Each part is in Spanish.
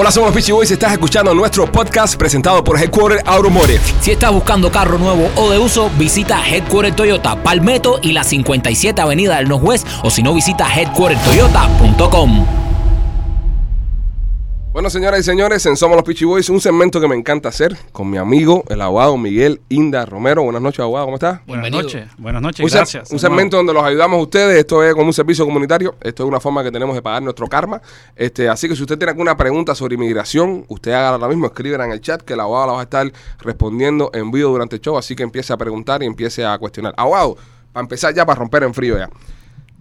Hola, somos los Peachy Boys. Estás escuchando nuestro podcast presentado por Headquarter Automotive. Si estás buscando carro nuevo o de uso, visita Headquarter Toyota Palmetto y la 57 Avenida del Northwest o si no, visita headquartertoyota.com. Bueno, señoras y señores, en Somos los Peachy Boys, un segmento que me encanta hacer con mi amigo, el abogado Miguel Inda Romero. Buenas noches, abogado, ¿cómo estás? Buenas noches, buenas noches, Un, se- gracias. un segmento donde los ayudamos a ustedes. Esto es como un servicio comunitario. Esto es una forma que tenemos de pagar nuestro karma. Este, así que si usted tiene alguna pregunta sobre inmigración, usted haga ahora mismo, escríbela en el chat que el abogado la va a estar respondiendo en vivo durante el show. Así que empiece a preguntar y empiece a cuestionar. Abogado, para empezar ya, para romper en frío ya.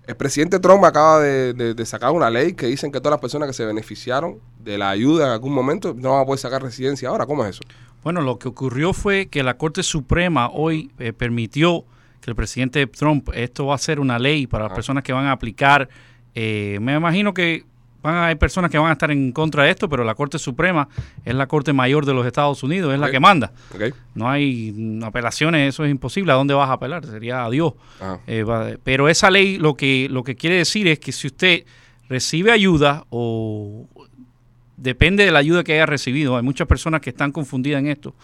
El presidente Trump acaba de, de- de sacar una ley que dicen que todas las personas que se beneficiaron de la ayuda en algún momento no van a poder sacar residencia ahora. ¿Cómo es eso? Bueno, lo que ocurrió fue que la Corte Suprema hoy eh, permitió que el presidente Trump, esto va a ser una ley para las Ajá. personas que van a aplicar. eh, me imagino que van a haber personas que van a estar en contra de esto, pero la Corte Suprema es la Corte Mayor de los Estados Unidos, es la que manda. No hay apelaciones, eso es imposible. ¿A dónde vas a apelar? Sería a Dios. Eh, va- pero esa ley lo que, lo que quiere decir es que si usted recibe ayuda o depende de la ayuda que haya recibido, hay muchas personas que están confundidas en esto.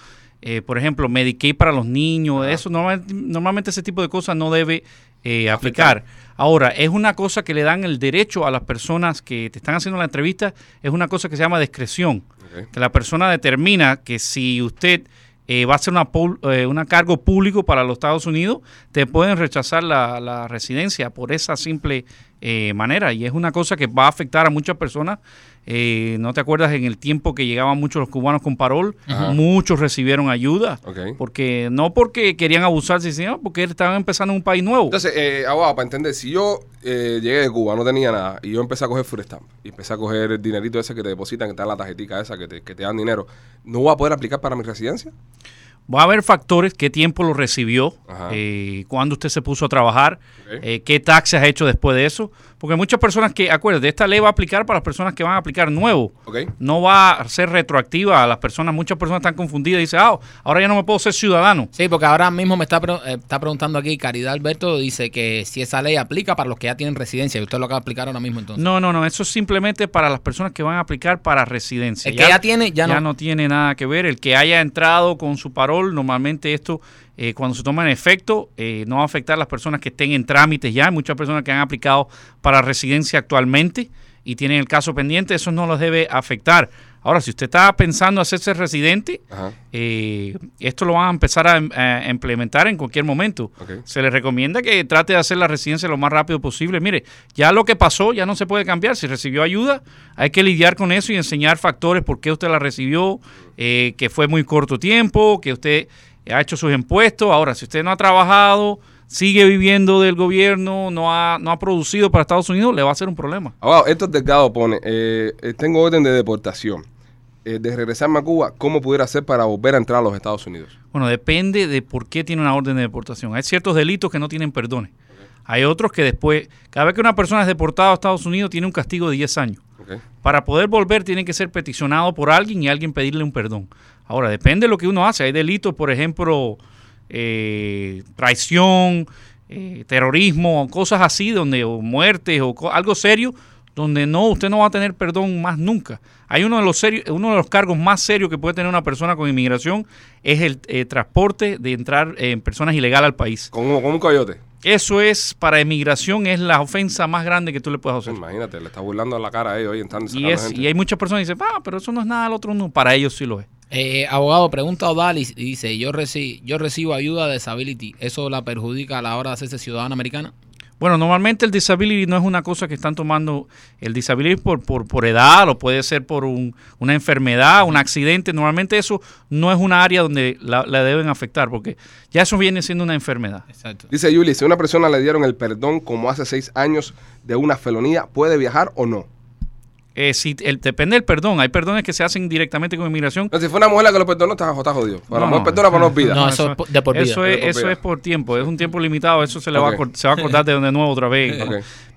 Eh, por ejemplo, Medicaid para los niños, eso normal- normalmente ese tipo de cosas no debe eh, aplicar. Ahora, es una cosa que le dan el derecho a las personas que te están haciendo la entrevista, es una cosa que se llama discreción que la persona determina que si usted eh, va a ser una, eh, una cargo público para los Estados Unidos, te pueden rechazar la, la residencia por esa simple eh, manera. Y es una cosa que va a afectar a muchas personas. Eh, ¿No te acuerdas en el tiempo que llegaban muchos los cubanos con parol? Ajá. Muchos recibieron ayuda. Porque no porque querían abusar, sino porque estaban empezando en un país nuevo. Entonces, eh, abogado, para entender, si yo eh, llegué de Cuba, no tenía nada, y yo empecé a coger food stamp, y empecé a coger el dinerito ese que te depositan, que está en la tarjetita esa, que te, que te dan dinero, ¿no voy a poder aplicar para mi residencia? Va a haber factores, qué tiempo lo recibió, eh, cuándo usted se puso a trabajar, eh, qué taxes ha hecho después de eso. Porque muchas personas que, acuérdate, esta ley va a aplicar para las personas que van a aplicar nuevo. ¿Ok? No va a ser retroactiva a las personas. Muchas personas están confundidas y dicen, ah, ahora ya no me puedo ser ciudadano. Sí, porque ahora mismo me está, eh, está preguntando aquí Caridad Alberto, dice que si esa ley aplica para los que ya tienen residencia, y usted lo acaba de explicar ahora mismo entonces. No, no, no, eso es simplemente para las personas que van a aplicar para residencia. El que ya tiene, ya no. tiene nada que ver. El que haya entrado con su parol, normalmente esto, eh, cuando se toma en efecto, eh, no va a afectar a las personas que estén en trámites ya. Hay muchas personas que han aplicado para residencia actualmente y tienen el caso pendiente, eso no los debe afectar. Ahora, si usted está pensando hacerse residente, eh, esto lo van a empezar a, a implementar en cualquier momento. Se le recomienda que trate de hacer la residencia lo más rápido posible. Mire, ya lo que pasó ya no se puede cambiar. Si recibió ayuda, hay que lidiar con eso y enseñar factores por qué usted la recibió, eh, que fue muy corto tiempo, que usted ha hecho sus impuestos. Ahora, si usted no ha trabajado, sigue viviendo del gobierno, no ha, no ha producido para Estados Unidos, le va a ser un problema. Abogado, Héctor Delgado pone, eh, eh, tengo orden de deportación. Eh, de regresarme a Cuba, ¿cómo pudiera hacer para volver a entrar a los Estados Unidos? Bueno, depende de por qué tiene una orden de deportación. Hay ciertos delitos que no tienen perdones. Hay otros que después, cada vez que una persona es deportada a Estados Unidos, tiene un castigo de 10 años. Para poder volver tiene que ser peticionado por alguien y alguien pedirle un perdón. Ahora, depende de lo que uno hace. Hay delitos, por ejemplo, eh, traición, eh, terrorismo, cosas así, donde o muertes o algo serio, donde no usted no va a tener perdón más nunca. Hay uno de los serios, uno de los cargos más serios que puede tener una persona con inmigración es el eh, transporte de entrar en personas ilegales al país. Como, como un coyote. Eso es para inmigración es la ofensa más grande que tú le puedes hacer. Imagínate, le está burlando la cara a ellos y entrando y es, gente. y hay muchas personas que dicen, ah, pero eso no es nada, el otro no. Para ellos sí lo es. Eh, abogado, pregunta Odalis y dice, yo, reci- yo recibo ayuda de disability, ¿eso la perjudica a la hora de hacerse ciudadana americana? Bueno, normalmente el disability no es una cosa que están tomando el disability por, por, por edad o puede ser por un- una enfermedad, un accidente. Normalmente eso no es una área donde la, la deben afectar porque ya eso viene siendo una enfermedad. Exacto. Dice Yuli, si a una persona le dieron el perdón como hace seis años de una felonía, ¿puede viajar o no? Eh, si el- depende del perdón. Hay perdones que se hacen directamente con inmigración. Si fue una mujer la que lo perdonó, está, está jodido. Para la No, mujer no. perdona, para no olvida. No, eso es por- de por vida. Eso De es, por eso vida. es por tiempo, es un tiempo limitado, eso se le va a, se va a acordar de, de nuevo otra vez.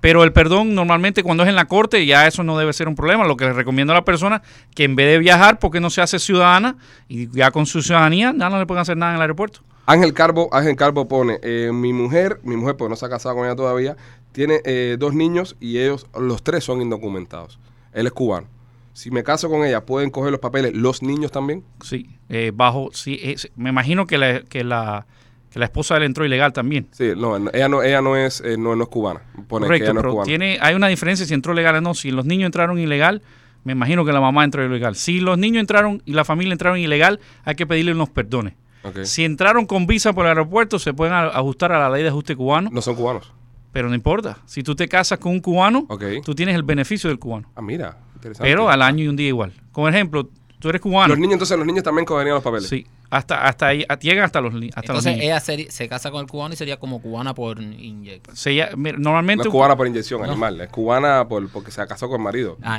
Pero el perdón normalmente cuando es en la corte ya eso no debe ser un problema. Lo que le recomiendo a la persona que en vez de viajar, porque no se hace ciudadana y ya con su ciudadanía, ya no le pueden hacer nada en el aeropuerto. Ángel Carbo, Ángel Carbo pone, eh, mi mujer, mi mujer, porque no se ha casado con ella todavía, tiene eh, dos niños y ellos, los tres son indocumentados. Él es cubano. Si me caso con ella, ¿pueden coger los papeles los niños también? Sí, eh, bajo, sí, es- me imagino que la, que la que la esposa de él entró ilegal también. Sí, no, ella no, ella no es, eh, no, no es cubana. Pone que Correcto, ella no es pero cubana. tiene, hay una diferencia si entró legal o no. Si los niños entraron ilegal, me imagino que la mamá entró ilegal. Si los niños entraron y la familia entraron ilegal, hay que pedirle unos perdones. Ok. Si entraron con visa por el aeropuerto, se pueden ajustar a la ley de ajuste cubano, No son cubanos. Pero no importa. Si tú te casas con un cubano, Ok. tú tienes el beneficio del cubano, Ah, mira, interesante. pero al año y un día igual. Como ejemplo, tú eres cubano. Los niños, entonces, los niños también cogerían los papeles. Sí, hasta, hasta ahí, llegan hasta los, hasta los Entonces niños. ella seri- se casa con el cubano y sería como cubana por inyección. Se mira, No normalmente es cubana por inyección animal, es cubana por, porque se casó con el marido. Ah.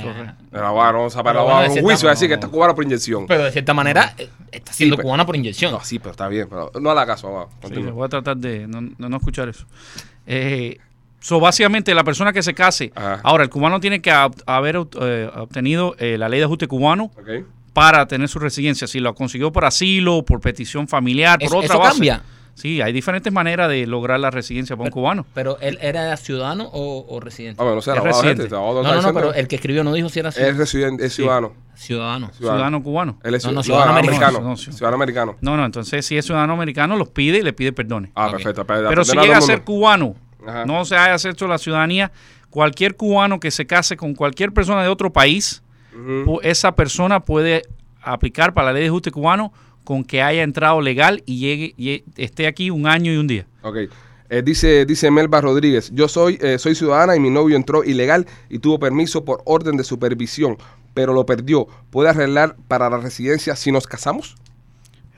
Pero bueno, vamos a parar Pero bueno, un juicio a decir que está cubana por inyección. Pero de cierta manera eh, está siendo pero- cubana por inyección. No, sí, pero está bien. Pero no haga caso, abajo. Sí, voy a tratar de no, no- no escuchar eso. Eh, so, básicamente, la persona que se case, Ajá. ahora, el cubano tiene que haber eh, obtenido eh, la ley de ajuste cubano para tener su residencia. Si lo consiguió por asilo, por petición familiar, por otra eso base. cambia. Sí, hay diferentes maneras de lograr la residencia para un cubano. Pero él era ciudadano o, o residente. Ah, bueno, no sé, Es el abogado residente. no, no, no, pero el que escribió no dijo si era Es ciudadano. residente, es ciudadano. ciudadano. Ciudadano cubano. Él es No, no, ciudadano, ciudadano americano. americano. No, sí. Ciudadano americano. No, no, entonces si es ciudadano americano, los pide y le pide perdones. Ah, perfecto. para- Pero si llega a ser cubano, Ajá. no se haya hecho la ciudadanía, cualquier cubano que se case con cualquier persona de otro país, esa persona puede aplicar para la ley de ajuste cubano con que haya entrado legal y llegue y esté aquí un año y un día. Ok. Eh, dice, dice Melba Rodríguez, yo soy, eh, soy ciudadana y mi novio entró ilegal y tuvo permiso por orden de supervisión, pero lo perdió. ¿Puede arreglar para la residencia si nos casamos?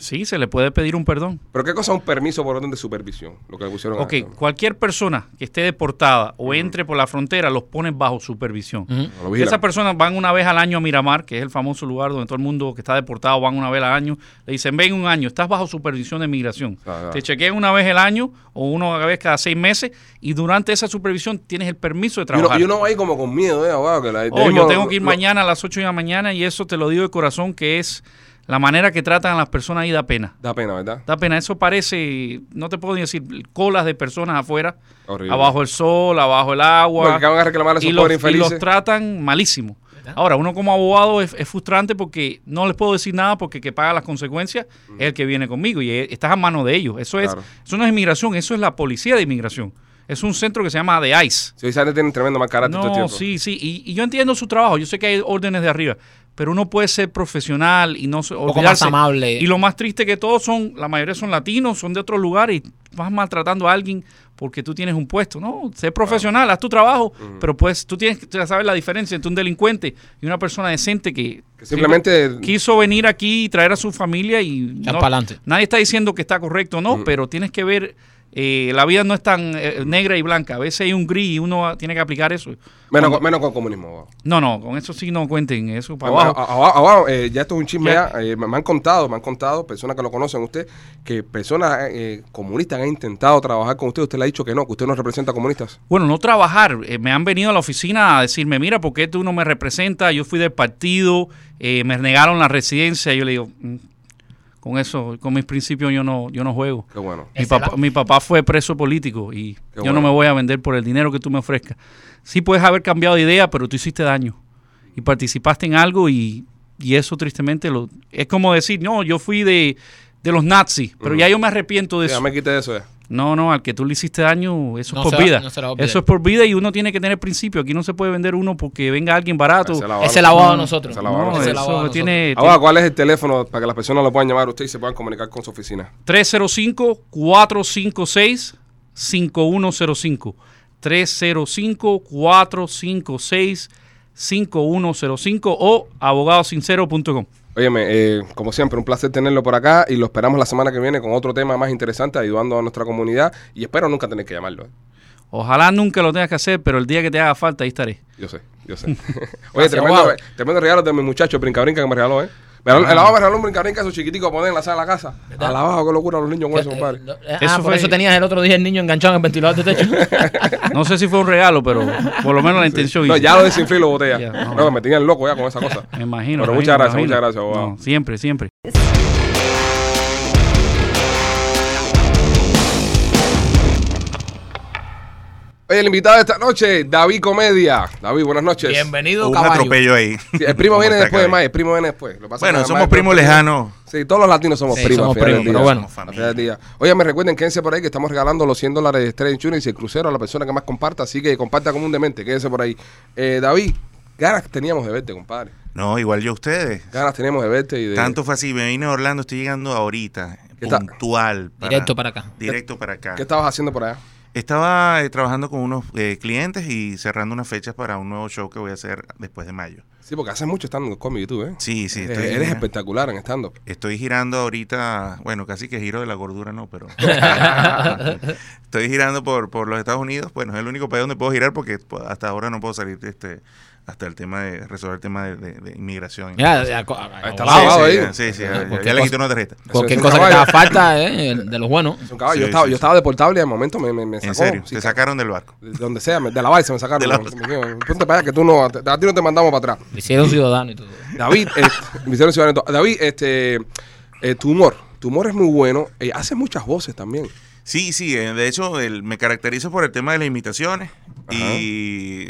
Sí, se le puede pedir un perdón. ¿Pero qué cosa es un permiso por orden de supervisión? Lo que le pusieron a Ok, cualquier persona que esté deportada o entre por la frontera los ponen bajo supervisión. No. Esas personas van una vez al año a Miramar, que es el famoso lugar donde todo el mundo que está deportado van una vez al año. Le dicen, ven un año, estás bajo supervisión de migración. Ah, ah. Te chequean una vez al año o una vez cada seis meses y durante esa supervisión tienes el permiso de trabajar. y uno va ahí como con miedo, ¿eh? abogado, que la- Oh, yo tengo que ir lo- mañana a las 8 de la mañana y eso te lo digo de corazón que es la manera que tratan a las personas ahí da pena. Da pena, ¿verdad? Da pena, eso parece, no te puedo ni decir, colas de personas afuera, Horrible. abajo el sol, abajo el agua. Porque van a reclamar a esos y los, y los tratan malísimo. Ahora, uno como abogado es, es frustrante porque no les puedo decir nada porque el que paga las consecuencias es el que viene conmigo y eh, estás a mano de ellos. Eso, es, Claro. eso no es inmigración, eso es la policía de inmigración. Es un centro que se llama The ICE. Sí, esa gente tiene tremendo mal carácter todo el No, tiempo. sí, sí. Y, y yo entiendo su trabajo. Yo sé que hay órdenes de arriba. Pero uno puede ser profesional y no se- poco más olvidarse. amable. Y lo más triste que todos son, la mayoría son latinos, son de otros lugares y vas maltratando a alguien porque tú tienes un puesto. No, sé profesional, haz tu trabajo, pero pues tú tienes que saber la diferencia entre un delincuente y una persona decente que, Que simplemente- quiso venir aquí y traer a su familia y no- nadie está diciendo que está correcto o no, pero tienes que ver eh, la vida no es tan eh, negra y blanca. A veces hay un gris y uno tiene que aplicar eso. Menos, Cuando- con, menos con comunismo. no, no, con eso sí no cuenten eso para abajo. abajo, abajo, eh, ya esto es un chisme Ya. eh, me, han contado, me han contado, personas que lo conocen usted, que personas eh, comunistas han intentado trabajar con usted. Usted le ha dicho que no, que usted no representa comunistas. Bueno, no trabajar. eh, me han venido a la oficina a decirme, mira, ¿por qué tú no me representas? Yo fui del partido, eh, me negaron la residencia. Yo le digo, "Mm, con eso, con mis principios yo no, yo no juego. Qué bueno. Mi papá, la- mi papá fue preso político y yo bueno. no me voy a vender por el dinero que tú me ofrezcas. Sí puedes haber cambiado de idea, pero tú hiciste daño y participaste en algo y, y eso tristemente lo, es como decir, no, yo fui de, de los nazis, pero ya yo me arrepiento de Ya eso. me quité de eso ya. No, no, al que tú le hiciste daño, eso No es por vida. no eso es por vida y uno tiene que tener principio. Aquí no se puede vender uno porque venga alguien barato. Ese lavado. Es el abogado de No, nosotros. tiene, Abogado, ¿cuál es el teléfono para que las personas lo puedan llamar a usted y se puedan comunicar con su oficina? 305-456-5105. 305-456-5105 o abogadosincero.com. Óyeme, eh, como siempre, un placer tenerlo por acá y lo esperamos la semana que viene con otro tema más interesante, ayudando a nuestra comunidad y espero nunca tener que llamarlo. ¿eh? Ojalá nunca lo tengas que hacer, pero el día que te haga falta, ahí estaré. Yo sé, yo sé. Oye, Gracias, tremendo, abogado. tremendo regalo de mi muchacho, brinca brinca que me regaló, ¿eh? Regaló- el me regaló un brinca brinca, esos chiquiticos a poner en la sala de la casa. Alabado, qué locura los niños con eso, compadre. Eh, eh, Eso ah, por fue- eso tenías el otro día el niño enganchado en el ventilador de techo. No sé si fue un regalo, pero por lo menos la intención. No, ya lo desinflé y lo boté ya. Ya, no, no. me tenían loco ya con esa cosa. Me imagino. Pero me muchas imagino, gracias, muchas gracias, abogado. No, siempre, siempre. Oye, el invitado de esta noche, David Comedia. David, buenas noches. Bienvenido, un caballo. atropello ahí. Sí, el primo ¿Cómo viene después de? Mike, el primo viene después. Lo pasa Bueno, somos primos lejanos. Sí, todos los latinos somos Sí, primos. somos primos, pero bueno. Día. Oye, me recuerden, quédense por ahí que estamos regalando los 100 dólares de Estrella Insurance y el crucero a la persona que más comparta. Así que comparta demente, quédense por ahí. Eh, David, ganas teníamos de verte, compadre. No, igual yo ustedes. Ganas teníamos de verte y de... Tanto fue así. Me vine a Orlando, estoy llegando ahorita. Puntual. Directo para acá. Directo para acá. ¿Qué estabas haciendo por allá? Estaba eh, trabajando con unos eh, clientes y cerrando unas fechas para un nuevo show que voy a hacer después de mayo. Sí, porque haces mucho stand conmigo tú, ¿eh? Sí, sí. Eh, Estoy, Eres espectacular en stand-up. Estoy girando ahorita, bueno, casi que giro de la gordura, no, pero estoy girando por, por los Estados Unidos. Bueno, es el único país donde puedo girar porque pues, hasta ahora no puedo salir de este hasta el tema de resolver el tema de, de- de inmigración. Mira, ya, está Sí, lavado sí, ahí. Sí, sí, ya, ya- ya le quité una tarjeta. cualquier cosa que te haga falta, eh, de los buenos. Es un caballo. yo, Sí, estaba, sí, yo estaba deportable y de momento me, me, me sacó. En serio, Sí, te sacaron del barco. de donde sea, me- de la Vice me sacaron. De la- Me dijeron, Ponte para allá que tú no, a ti no te mandamos para atrás. Hicieron ciudadano y todo. David, eh, me hicieron ciudadano. David, este, eh, tu humor, tu humor es muy bueno. Eh, haces muchas voces también. Sí, sí, eh, de hecho el- me caracterizo por el tema de las imitaciones y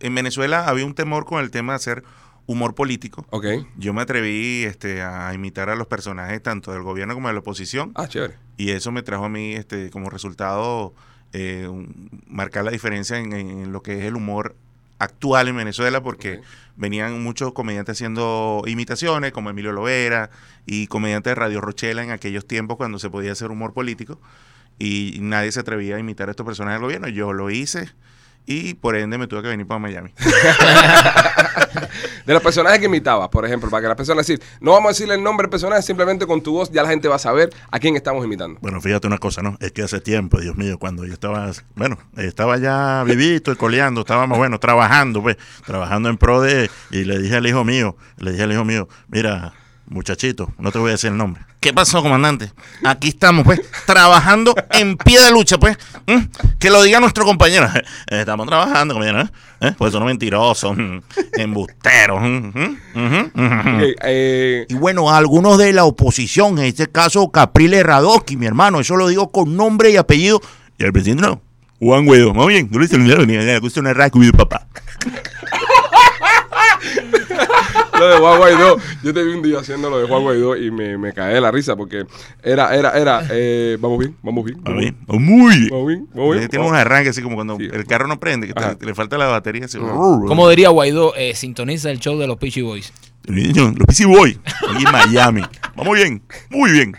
en Venezuela había un temor con el tema de hacer humor político. Ok. Yo me atreví este, a imitar a los personajes tanto del gobierno como de la oposición Ah, chévere. y eso me trajo a mí este, como resultado eh, un- marcar la diferencia en, en lo que es el humor actual en Venezuela porque venían muchos comediantes haciendo imitaciones como Emilio Lovera y comediantes de Radio Rochela en aquellos tiempos cuando se podía hacer humor político y nadie se atrevía a imitar a estos personajes del gobierno. Yo lo hice y por ende me tuve que venir para Miami. De los personajes que imitabas, por ejemplo, para que las personas decir, no vamos a decirle el nombre del personaje, simplemente con tu voz ya la gente va a saber a quién estamos imitando. Bueno, fíjate una cosa, ¿no? Es que hace tiempo, Dios mío, cuando yo estaba, bueno, estaba ya vivito y coleando, estábamos, bueno, trabajando, pues, trabajando en pro de, y le dije al hijo mío, le dije al hijo mío, mira, muchachito, no te voy a decir el nombre. ¿Qué pasó, comandante? Aquí estamos, pues, trabajando en pie de lucha, pues. ¿Mm? Que lo diga nuestro compañero. Estamos trabajando, compañero, ¿eh? ¿Eh? Pues son mentirosos, embusteros. eh, Y bueno, algunos de la oposición, en este caso Capriles Radoski, mi hermano, eso lo digo con nombre y apellido. Y el presidente no. Juan Guaidó, muy bien, no le hice el dinero, ni una raca, mi papá. Lo de Juan Guaidó, yo te vi un día haciendo lo de Juan Guaidó y me, me caí de la risa porque era, era, era, eh, vamos bien, vamos bien, Muy vamos bien, muy bien. vamos bien, vamos bien. Eh, Tiene un arranque así como cuando Sí. el carro no prende, que te- Ajá. le falta la batería. así. Como diría Guaidó, eh, sintoniza el show de los Peachy Boys. Los PC Boy, aquí en Miami. Vamos bien, muy bien.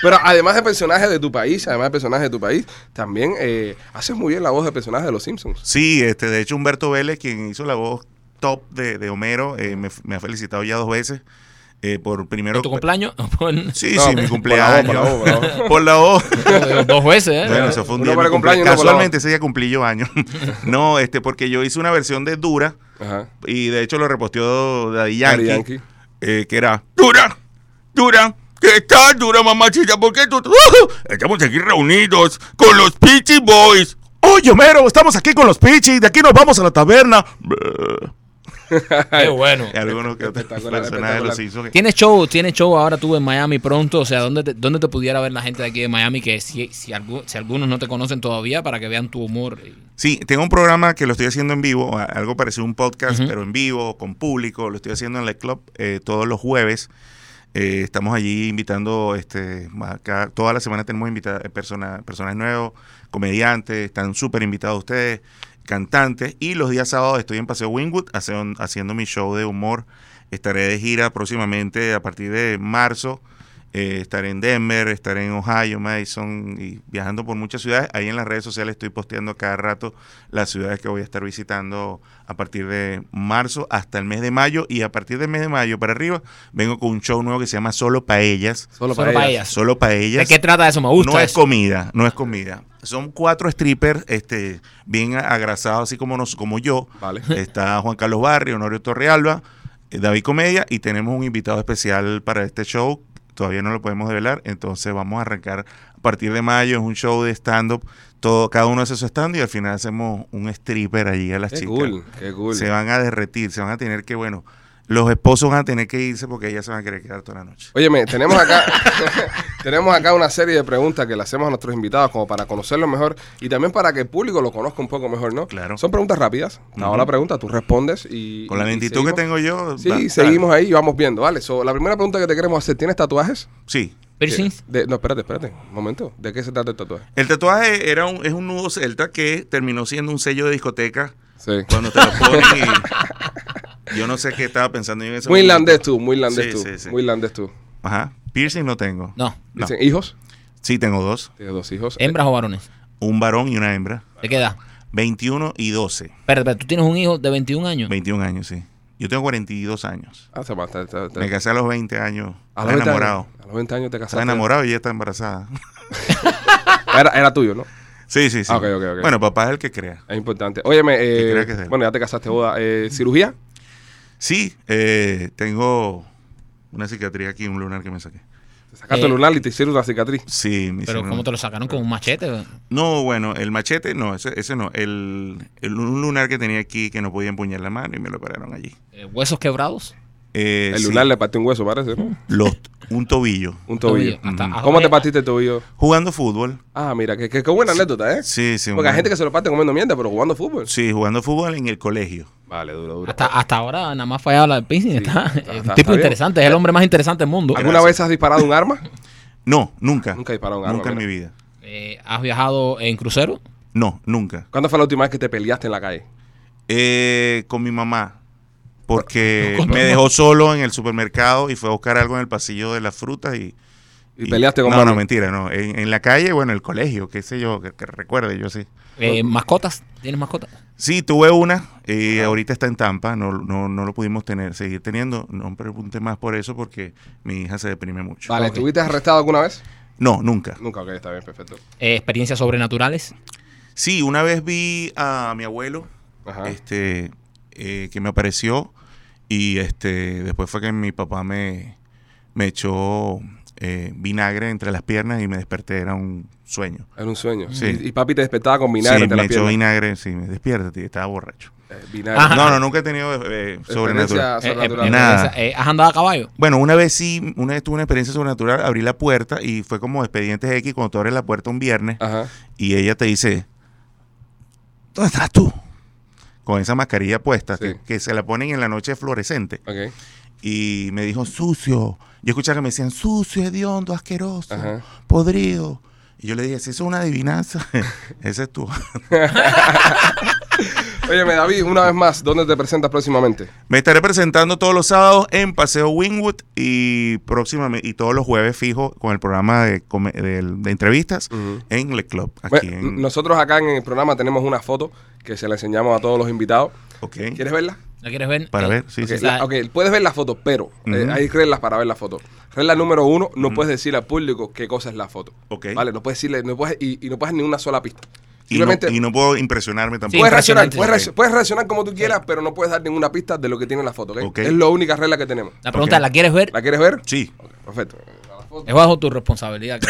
Pero además de personajes de tu país, además de personajes de tu país, también eh, haces muy bien la voz de personajes de los Simpsons. Sí, este, de hecho Humberto Vélez, quien hizo la voz top de, de Homero, eh, me, me ha felicitado ya dos veces. eh, por primero... ¿Por tu cumpleaños? Por- Sí, No, sí, mi cumpleaños. por la voz, por la voz. Por la voz. Dos veces, ¿eh? Bueno, eso fue un Uno día. para cumpleaños, Casualmente ese día cumplí yo años. no, este, porque yo hice una versión de Dura Ajá. y de hecho lo reposteó Daddy Yankee, Yankee. eh, que era Dura, Dura. ¿Qué tal, Dura, mamachita? ¿Por qué tú? ¡Uh! Estamos aquí reunidos con los Peachy Boys. Oye, Homero, estamos aquí con los Pichis, de aquí nos vamos a la taberna. Qué bueno. Y algunos que otros Espectacular, personajes de los Simpsons. ¿Tienes show, tienes show ahora tú en Miami pronto? O sea, ¿dónde te, dónde te pudiera ver la gente de aquí de Miami? Que si, si, algu- si algunos no te conocen todavía, para que vean tu humor. Sí, tengo un programa que lo estoy haciendo en vivo, algo parecido a un podcast, pero en vivo, con público. Lo estoy haciendo en la club eh, todos los jueves. Eh, estamos allí invitando, este, cada- toda la semana tenemos invita- eh, persona- personas nuevos, comediantes, están súper invitados ustedes, cantantes. Y los días sábados estoy en Paseo Wingwood haciendo mi show de humor. Estaré de gira próximamente a partir de marzo. Eh, estaré en Denver, estaré en Ohio, Madison y viajando por muchas ciudades. Ahí en las redes sociales estoy posteando cada rato las ciudades que voy a estar visitando a partir de marzo hasta el mes de mayo. Y a partir del mes de mayo para arriba vengo con un show nuevo que se llama Solo para ellas. Solo, Solo para ellas. Solo para ellas. ¿De qué trata eso? Me gusta. No es comida, no es comida. Son cuatro strippers, este, bien agrasados, así como, nos, como yo. Vale. Está Juan Carlos Barrio, Honorio Torrealba, eh, David Comedia y tenemos un invitado especial para este show. Todavía no lo podemos develar, entonces vamos a arrancar a partir de mayo. Es un show de stand-up. Todo, cada uno hace su stand y al final hacemos un stripper allí a las Qué chicas. cool, qué cool. Se van a derretir, se van a tener que, bueno, los esposos van a tener que irse porque ellas se van a querer quedar toda la noche. Óyeme, tenemos acá, tenemos acá una serie de preguntas que le hacemos a nuestros invitados como para conocerlo mejor y también para que el público lo conozca un poco mejor, ¿no? Claro. Son preguntas rápidas. Hago Ujú. la pregunta, tú respondes y... Con la lentitud que tengo yo. Sí, va- seguimos ahí y vamos viendo. Vale, so, la primera pregunta que te queremos hacer, ¿tienes tatuajes? Sí. De- no, espérate, espérate. Un momento. ¿De qué se trata el tatuaje? El tatuaje era un, es un nudo celta que terminó siendo un sello de discoteca Sí. cuando te lo ponen y yo no sé qué estaba pensando yo en ese Muy momento. irlandés tú, muy irlandés Sí, tú. sí, sí. Muy irlandés tú. Ajá. Piercing no tengo. No. No. Dicen, ¿hijos? Sí, tengo dos. Tienes dos hijos. ¿Hembras o varones? Un varón y una hembra. ¿De qué edad? 21 y 12. Espera, espera, tú tienes un hijo de 21 años. 21 años, sí. Yo tengo 42 años. Ah, se va, está- está- Me casé a los 20 años. a los 20 enamorado. años- A los 20 años te casaste. Estaba enamorado y ella está embarazada. Era, era tuyo, ¿no? Sí, sí, sí. Ah, ok, ok, ok. Bueno, papá es el que crea. Es importante. Óyeme, eh, crea que es él. bueno, ya te casaste, boda. Eh, ¿Cirugía? Sí, eh, tengo una cicatriz aquí, un lunar que me saqué. Te sacaste Eh, el lunar y te hicieron una cicatriz. Sí, me Pero hicieron- ¿cómo te lo sacaron con un machete? No, bueno, el machete, no, ese, ese no. El, el- un lunar que tenía aquí que no podía empuñar la mano y me lo operaron allí. Eh, ¿Huesos quebrados? Eh, el sí, lunar le partió un hueso, parece, ¿no? los- un tobillo. Un tobillo. ¿Cómo te partiste el tobillo? Jugando fútbol. Ah, mira, qué, qué, qué buena anécdota, ¿eh? Sí, sí. Porque hay gente que se lo parte comiendo mierda, pero jugando fútbol. Sí, jugando fútbol en el colegio. Vale, duro, duro. Hasta, hasta ahora nada más fallado la del piercing. está, es un está tipo bien. interesante, es el hombre más interesante del mundo. ¿Alguna vez has disparado un arma? No, nunca. Nunca he disparado un arma, Nunca en mi vida. Eh, ¿Has viajado en crucero? No, nunca. ¿Cuándo fue la última vez que te peleaste en la calle? Eh, con mi mamá. Porque me dejó solo en el supermercado y fue a buscar algo en el pasillo de las frutas y... ¿Y peleaste con No, no, mentira, no. En, en la calle, bueno, el colegio, qué sé yo, que, que recuerde, yo sí. Eh, ¿Mascotas? ¿Tienes mascotas? Sí, tuve una, y ahorita está en Tampa, no, no, no lo pudimos tener, seguir teniendo. No me pregunte más por eso porque mi hija se deprime mucho. Vale, Ok. ¿estuviste arrestado alguna vez? No, nunca. Nunca, ok, está bien, perfecto. Eh, ¿Experiencias sobrenaturales? Sí, una vez vi a mi abuelo, Ajá. este, eh, que me apareció y este, después fue que mi papá me, me echó eh, vinagre entre las piernas y me desperté, era un sueño. Era un sueño. Sí. Y, y papi te despertaba con vinagre sí, entre me las echó piernas. vinagre, sí, me despierta, tío, estaba borracho. Eh, vinagre. No, no, nunca he tenido eh, sobrenatural. Eh, eh. Nada. ¿Has andado a caballo? Bueno, una vez sí, una vez tuve una experiencia sobrenatural, abrí la puerta y fue como expedientes X cuando tú abres la puerta un viernes Ajá. y ella te dice, ¿dónde estás tú? Con esa mascarilla puesta, Sí. que, que se la ponen en la noche fluorescente. Y me dijo, sucio. Yo escuchaba que me decían, sucio, hediondo, asqueroso, Ajá. podrido. Y yo le dije, si eso es una adivinanza, ese es tú. Óyeme, David, una vez más, ¿dónde te presentas próximamente? Me estaré presentando todos los sábados en Paseo Wingwood y próximamente y todos los jueves fijo con el programa de, de- de entrevistas en Le Club. Aquí Bueno, en, Nosotros acá en el programa tenemos una foto que se la enseñamos a todos los invitados. ¿Quieres verla? ¿La quieres ver? Para Eh, ver, sí, Ok, sí. la- ok, puedes ver la foto, pero eh, hay reglas para ver la foto. Regla número uno, no puedes decirle al público qué cosa es la foto. Ok. Vale, no puedes decirle, no puedes, y, y no puedes ni una sola pista. Y no, Simplemente y no puedo impresionarme tampoco. puedes, reaccionar, puedes, puedes reaccionar como tú quieras, pero no puedes dar ninguna pista de lo que tiene la foto, ¿ok? Ok. Es la única regla que tenemos. La pregunta ¿la quieres ver? ¿La quieres ver? Sí. Ok, perfecto. Es bajo tu responsabilidad. que-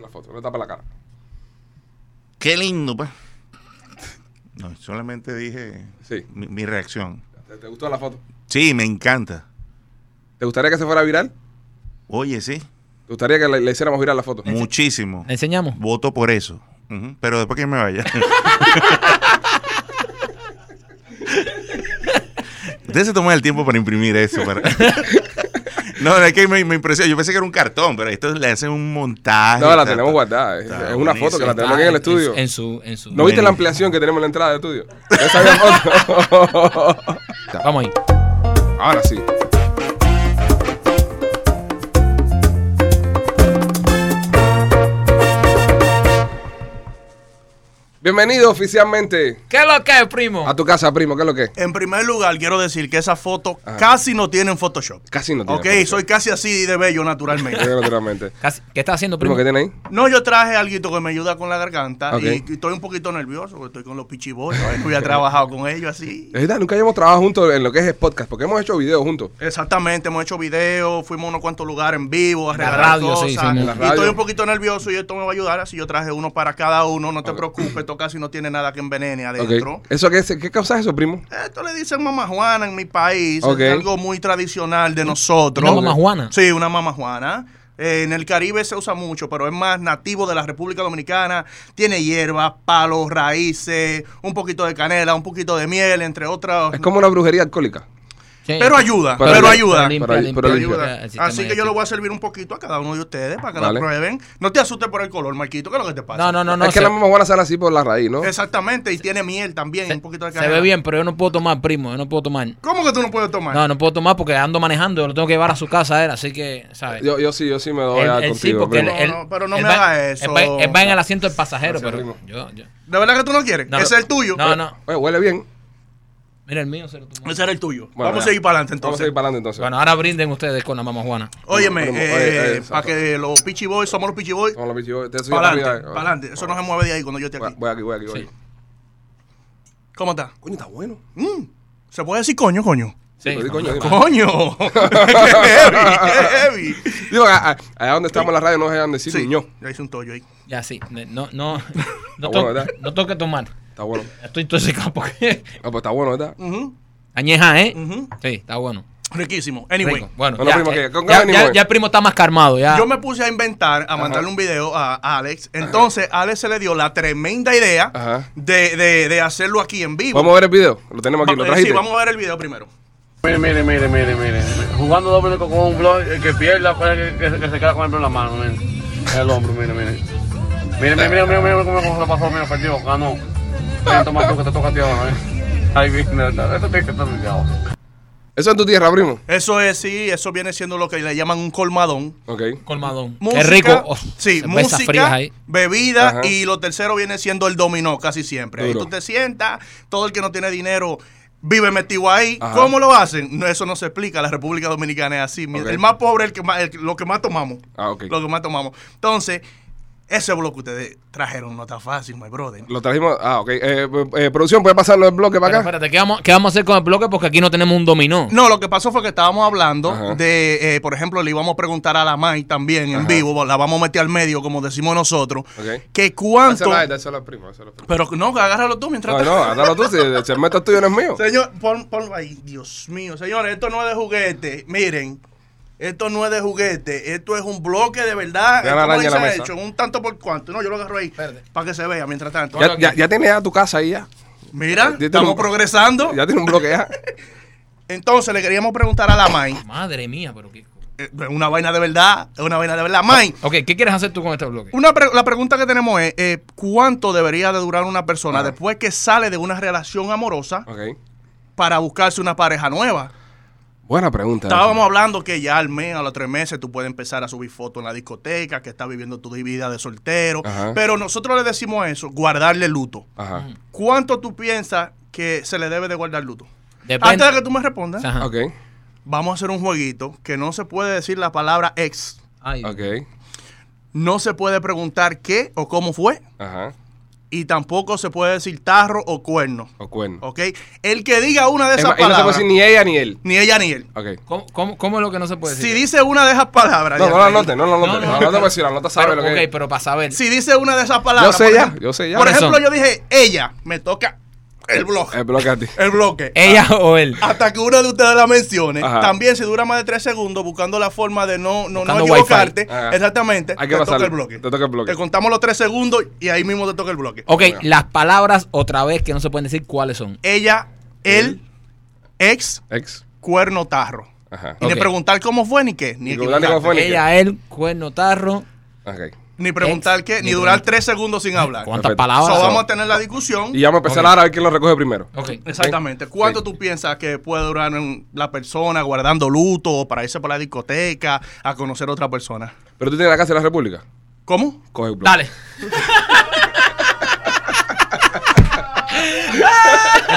la foto, no tapa la cara. Qué lindo, pues. No, solamente dije Sí. mi, mi reacción. ¿Te, te gustó la foto? Sí, me encanta. ¿Te gustaría que se fuera viral? Oye, sí. ¿Te gustaría que le, le hiciéramos viral la foto? Muchísimo. ¿Le enseñamos? Voto por eso. Pero después que me vaya. Ustedes se toman el tiempo para imprimir eso. para- no, es que me, me impresionó. Yo pensé que era un cartón, pero esto le hacen un montaje. No, la está- tenemos guardada. Es, está es una foto que la tenemos aquí en el estudio. En, su, en su... ¿No viste la ampliación que tenemos en la entrada del estudio? Esa había foto. Vamos ahí. Ahora sí. Bienvenido oficialmente ¿Qué es lo que es, primo? a tu casa, primo. ¿Qué es lo que es? En primer lugar, quiero decir que esa foto casi no tiene en Photoshop. Casi no tiene. Ok, Photoshop. soy casi así de bello naturalmente. Sí, naturalmente. Casi- ¿Qué estás haciendo, Primo? ¿qué tiene ahí? No, yo traje algo que me ayuda con la garganta y, y estoy un poquito nervioso porque estoy con los pichibolos. No había trabajado con ellos así. Es verdad, nunca habíamos trabajado juntos en lo que es el podcast, porque hemos hecho videos juntos. Exactamente, hemos hecho videos, fuimos a unos cuantos lugares en vivo, a La regalar radio, sí, cosas. sí, en la y radio. estoy un poquito nervioso y esto me va a ayudar, así yo traje uno para cada uno, no te preocupes, esto casi no tiene nada que envenene adentro. ¿Eso qué, es- qué causa eso, primo? Esto le dicen mamajuana en mi país. Es algo muy tradicional de nosotros. ¿Una mamajuana? Sí, una mamajuana. Eh, en el Caribe se usa mucho, pero es más nativo de la República Dominicana. Tiene hierbas, palos, raíces, un poquito de canela, un poquito de miel, entre otras. Es como una brujería alcohólica. Sí. Pero ayuda, Pero ayuda. limpia, Pero- limpia, pero limpia ayuda. el sistema Así que yo le voy a servir un poquito a cada uno de ustedes para que Vale. la prueben. No te asustes por el color, Marquito, ¿qué es lo que te pasa? No, no, no, no. es que se, la mamajuana sale así por la raíz, ¿no? Exactamente, y tiene miel también, y un poquito de se ve bien, pero yo no puedo tomar, primo. Yo no puedo tomar. ¿Cómo que tú no puedes tomar? No, no puedo tomar porque ando manejando. Yo lo tengo que llevar a su casa, a él. Así que, ¿sabes? Yo, yo sí, yo sí me doy a él sí, contigo, porque él, no, pero no me va- haga eso. va, él va en el asiento del pasajero, pero primo. yo, yo. ¿De verdad que tú no quieres? Ese es el tuyo. No, no. Huele bien. Mira el mío. Ese era el tuyo. Bueno, Vamos ya. a seguir para adelante Vamos a entonces. seguir para adelante entonces. Bueno, ahora brinden ustedes con la mamá Juana. Óyeme, eh, oye, para que los Pichi Boys, somos los Pichi Boys, a la pichi, te subí para adelante, eh. para adelante. Eso no se mueve de ahí cuando yo esté aquí. voy aquí, voy aquí, voy Sí. aquí. ¿Cómo está? Coño, está bueno. Mm, ¿Se puede decir coño, coño? Sí. Pero di coño. ¡Coño! ¡Qué heavy! ¡Qué heavy! Digo, a- a- allá donde estamos en la radio no dejan decir Sí, niño. ya hice un tollo ahí. Ya, sí. No, no, no, to- ¿verdad? no tengo que tomar. Está bueno. Estoy intoxicado porque... Ah, pues está bueno, ¿verdad? Añeja, ¿eh? Sí, está bueno. Riquísimo. Anyway, Rico. Bueno, Bueno, ya, primo, eh, el primo está más calmado, ya. yo me puse a inventar, a mandarle un video a Alex. Entonces, Alex se le dio la tremenda idea Ajá. de, de, de hacerlo aquí en vivo. Vamos a ver el video. Lo tenemos aquí. ¿Lo Va- eh, trajiste? sí, vamos a ver el video primero. Mire, mire, mire, mire, mire. Jugando doble con un blog, el que pierda fue el que, que- que se queda con el blog en la mano, mire. El hombro, mire, mire. Mire, mire, mire, mire, mire cómo se lo pasó, mira, perdió, ganó. Mira, toma tú que te toca a ti ahora, eh. Ahí viene, esto tiene que estar pillado. Eso es tu tierra, primo. Eso es, sí, eso viene siendo lo que le llaman un colmadón. Ok. Colmadón. Música, Qué rico. Oh, sí, música, ahí. bebida Ajá. y lo tercero viene siendo el dominó casi siempre. Ahí Duro. tú te sientas, todo el que no tiene dinero vive metido ahí. Ajá. ¿Cómo lo hacen? No, eso no se explica. La República Dominicana es así. Ok. El más pobre es el que más, el- lo que más tomamos. Ah, ok. Lo que más tomamos. Entonces, ese bloque ustedes trajeron no está fácil, my brother. Lo trajimos. Ah, ok. Eh, eh, producción, ¿puede pasarlo del bloque para Pero acá? espérate, ¿qué vamos, ¿qué vamos a hacer con el bloque? Porque aquí no tenemos un dominó. No, lo que pasó fue que estábamos hablando Ajá. de, eh, por ejemplo, le íbamos a preguntar a la May también en Ajá. vivo, la vamos a meter al medio, como decimos nosotros, Ok. que cuánto... Dáselo a él, dáselo al primo, dáselo al primo. Pero no, agárralo tú mientras No, no, hágalo tú. Si el tuyo no es mío. Señor, pon, ponlo ahí. Dios mío, señores, esto no es de juguete. Miren, esto no es de juguete. Esto es un bloque de verdad. Deja la ¿Cómo araña en la dice mesa. hecho? Un tanto por cuánto. No, yo lo agarro ahí. Para que se vea mientras tanto. Ya, ya, ya tienes ya tu casa ahí ya. Mira, estamos un- progresando. Ya tiene un bloque ya. Entonces le queríamos preguntar a la May. Madre mía, pero qué... eh, Una vaina de verdad. Una vaina de verdad. May, Ok, ¿qué quieres hacer tú con este bloque? una pre- la pregunta que tenemos es: eh, ¿cuánto debería de durar una persona después que sale de una relación amorosa para buscarse una pareja nueva? Buena pregunta. Estábamos hablando que ya al mes, a los tres meses, tú puedes empezar a subir fotos en la discoteca, que estás viviendo tu vida de soltero. Ajá. Pero nosotros le decimos eso, guardarle luto. Ajá. ¿Cuánto tú piensas que se le debe de guardar luto? Depende. Antes de que tú me respondas, Ajá. Vamos a hacer un jueguito que no se puede decir la palabra ex. Ay, Ok. No se puede preguntar qué o cómo fue. Ajá. Y tampoco se puede decir tarro o cuerno. O cuerno. ¿Ok? El que diga una de Es esas más, y no se puede palabras, decir ni ella ni él. ni ella ni él. Ok. ¿Cómo, cómo, cómo es lo que no se puede decir? Si dice una de esas palabras. No, ya no lo está. anote, no lo anote. No, No, no. no, te voy a decir, la nota sabe Pero, lo que ok, es. pero para saber. Si dice una de esas palabras. sé por ya, ejemplo- yo sé ya. Por ¿Cuáles ejemplo, son? yo dije ella, me toca el bloque. El bloque a ti. El bloque. ¿Ella o él? Hasta que una de ustedes la mencione. Ajá. También si dura más de tres segundos, buscando la forma de no, no, no equivocarte. Exactamente. Hay que te toca pasarle. el bloque. Te toca el bloque. Te contamos los tres segundos y ahí mismo te toca el bloque. Ok, las palabras otra vez que no se pueden decir cuáles son. Ella, él, ex, Ex. cuerno, tarro. Ajá. Y ni Ok. preguntar cómo fue ni qué. Ni, Ni preguntar ni cómo equivocarte. fue. ni qué. Ella, él, cuerno, tarro. Ok. Ni preguntar Ex, qué, ni ni durar tres segundos sin hablar. ¿Cuántas Perfecto. palabras? So, vamos a tener la discusión. Y vamos a empezar Ok. ahora a ver quién lo recoge primero. Ok. Exactamente. ¿Cuánto Sí. tú piensas que puede durar en la persona guardando luto o para irse por la discoteca a conocer a otra persona? Pero tú tienes la casa de la República. ¿Cómo? Coge bloque. Dale.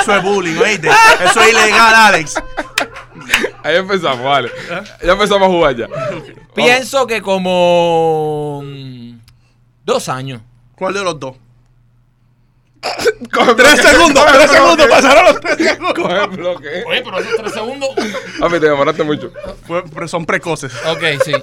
Eso es bullying, ¿oíste? Eso es ilegal, Alex. Ahí empezamos, vale. Ya empezamos a jugar ya. Pienso que como mm, dos años. ¿Cuál de los dos? Coge Tres bloque. segundos, Coge tres segundos, pasaron los tres segundos. Coge bloque. Oye, pero esos tres segundos. Papi, te demoraste mucho. Fue- pero son precoces. Ok, sí.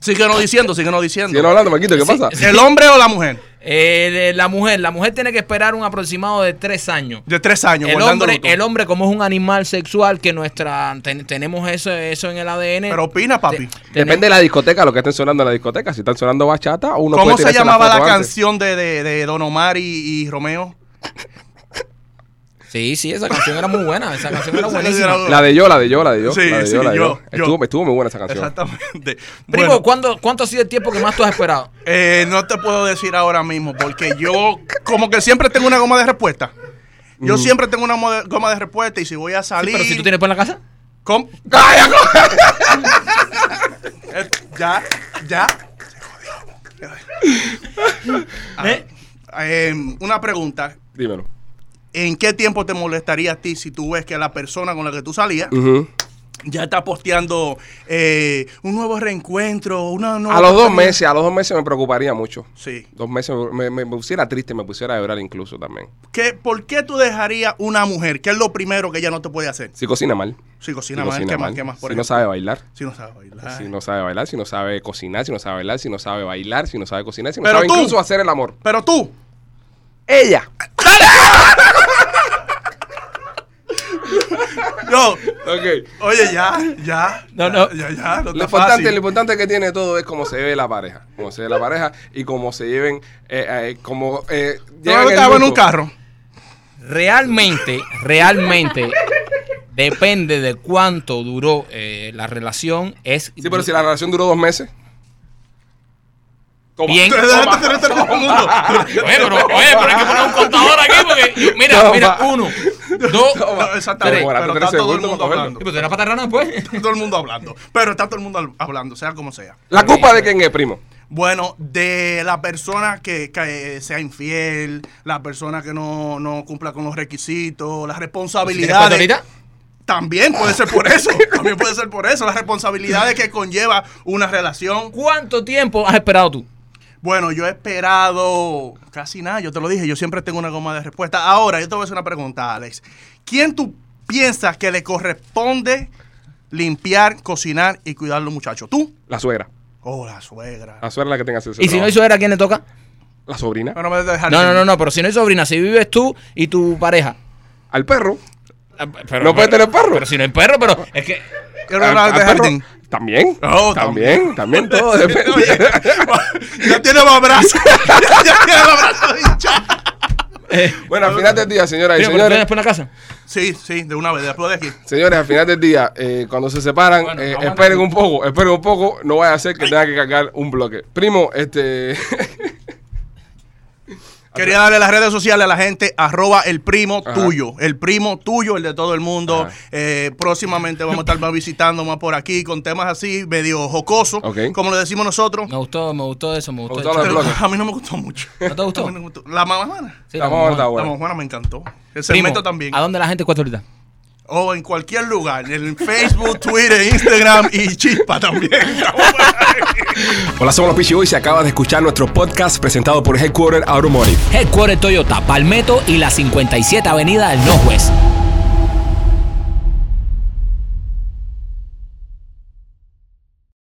Síguenos diciendo, síguenos diciendo. Siguen hablando, Maquito, ¿qué pasa? ¿El hombre o la mujer? Eh, de la mujer, la mujer tiene que esperar un aproximado de tres años. De tres años, El hombre, luto. el hombre, como es un animal sexual, que nuestra ten- tenemos eso, eso en el ADN. Pero opina, papi. te- Depende de la discoteca, lo que estén sonando en la discoteca. Si están sonando bachata, uno ¿Cómo puede se llamaba la, canción de, de, de Don Omar y, y Romeo? Sí, sí, esa canción era muy buena. Esa canción era buenísima. La de yo, la de yo, la de yo. Sí, la de sí, yo, la de yo. Estuvo, estuvo muy buena esa canción. Exactamente. Primo, Bueno, ¿cuándo, ¿cuánto ha sido el tiempo que más tú has esperado? eh, no te puedo decir ahora mismo porque yo como que siempre tengo una goma de respuesta. Yo siempre tengo una goma de respuesta y si voy a Sí, salir... pero si tú tienes por la casa. con- Eh, ya, ya. ¿Eh? Eh, una pregunta. Dímelo. ¿En qué tiempo te molestaría a ti si tú ves que la persona con la que tú salías ya está posteando eh, un nuevo reencuentro, una nueva A los dos meses, a los dos meses me preocuparía mucho. Sí. Dos meses me, me- me pusiera triste, me pusiera a llorar incluso también. ¿Qué, ¿Por qué tú dejarías una mujer? ¿Qué es lo primero que ella no te puede hacer? Si cocina mal. Si cocina si mal, cocina ¿qué más? mal. ¿Qué más? Por si no sabe bailar. Si no sabe bailar. Si no sabe bailar, si no sabe cocinar, si no sabe bailar, si no sabe bailar, si no sabe cocinar, si no Pero sabe tú- incluso hacer el amor. Pero tú, Ella. No, Ok. oye, ya, ya. No, no. Ya, ya, no Lo importante, lo importante que tiene todo es cómo se ve la pareja. Cómo se ve la pareja y cómo se lleven, eh, eh, como eh, el estaba en un carro. Realmente, realmente, depende de cuánto duró eh, la relación. Es Sí, pero si la relación duró dos meses. Toma. bien. El mundo. Oye, pero, oye, pero hay que poner un contador aquí porque yo- mira, Toma. mira, uno, dos, No, exactamente. Toma, Pero está tres todo el segundos mundo hablando. ¿Y pues era patarrana después? Está todo el mundo hablando. Pero está todo el mundo hablando, sea como sea. ¿La culpa de quién es, primo? Bueno, de la persona que, que sea infiel, la persona que no, no cumpla con los requisitos, las ¿Tienes responsabilidades. ahorita? También puede ser por eso. También puede ser por eso. Las responsabilidades que conlleva una relación. ¿Cuánto tiempo has esperado tú? Bueno, yo he esperado casi nada. Yo te lo dije. Yo siempre tengo una goma de respuesta. Ahora, yo te voy a hacer una pregunta, Alex. ¿Quién tú piensas que le corresponde limpiar, cocinar y cuidar a los muchachos? ¿Tú? La suegra. Oh, la suegra. La suegra es la que tenga ese Y si no hay suegra, ¿a quién le toca? La sobrina. Pero no me dejes No, no, no, no, pero si no hay sobrina, si vives tú y tu pareja. Al perro. Ah, Pero, ¿No puede tener perro? Pero si no hay perro, pero es que. Al- al perro. Jardín. También. Oh, también. También todo depende. Oye, ya tiene más brazos. ya tiene más brazos hinchados. bueno, al final del día, señoras y señores. tienes después en la casa. Sí, sí, de una vez, después de aquí. Señores, al final del día, eh, cuando se separan, Bueno, eh, esperen un poco, esperen un poco, no vaya a ser que tenga que cargar un bloque. Primo, este. Quería darle las redes sociales a la gente, arroba el primo Ajá. tuyo, el primo tuyo, el de todo el mundo. Eh, próximamente vamos a estar más visitando más por aquí con temas así, medio jocosos, Ok. como le decimos nosotros. Me gustó, me gustó eso, me gustó. Pero bloque. a mí no me gustó mucho. ¿No te gustó? A mí no me gustó. La mamá. Sí, La la mamá mamá me encantó. El Primo, segmento también. ¿A dónde la gente cuesta ahorita? O en cualquier lugar, en Facebook, Twitter, Instagram y Chispa también. Hola, somos los Pichi y acabas de escuchar nuestro podcast presentado por Headquarter Automotive. Headquarter Toyota, Palmetto y la 57 Avenida del Northwest.